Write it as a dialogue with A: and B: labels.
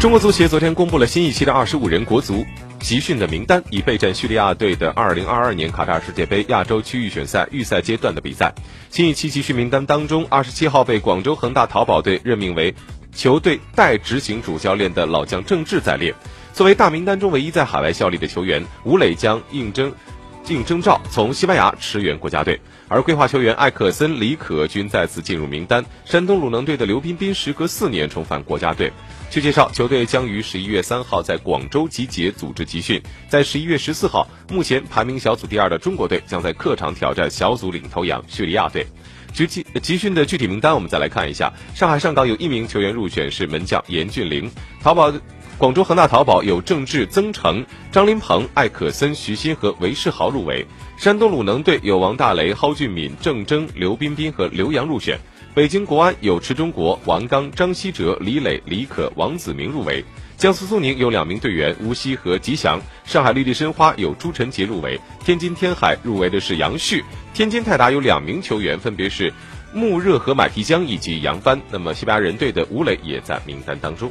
A: 中国足协昨天公布了新一期的二十五人国足集训的名单，以备战叙利亚队的二零二二年卡塔尔世界杯亚洲区预选赛预赛阶段的比赛。新一期集训名单当中，二十七号被广州恒大淘宝队任命为球队代执行主教练的老将郑智在列。作为大名单中唯一在海外效力的球员，吴磊将应征。竞争照从西班牙驰援国家队，而规划球员艾克森、李可均再次进入名单。山东鲁能队的刘彬彬时隔四年重返国家队。据介绍，球队将于十一月三号在广州集结组织集训，在十一月十四号，目前排名小组第二的中国队将在客场挑战小组领头羊叙利亚队。集集集训的具体名单，我们再来看一下。上海上港有一名球员入选，是门将严俊凌。淘宝。广州恒大淘宝有郑智、曾诚、张琳芃、艾可森、徐新和韦世豪入围；山东鲁能队有王大雷、蒿俊闵、郑铮、刘彬彬和刘洋入选；北京国安有池忠国、王刚、张稀哲、李磊、李可、王子明入围；江苏苏宁有两名队员吴曦和吉祥；上海绿地申花有朱晨杰入围；天津天海入围的是杨旭；天津泰达有两名球员，分别是穆热和马提江以及杨帆。那么西班牙人队的吴磊也在名单当中。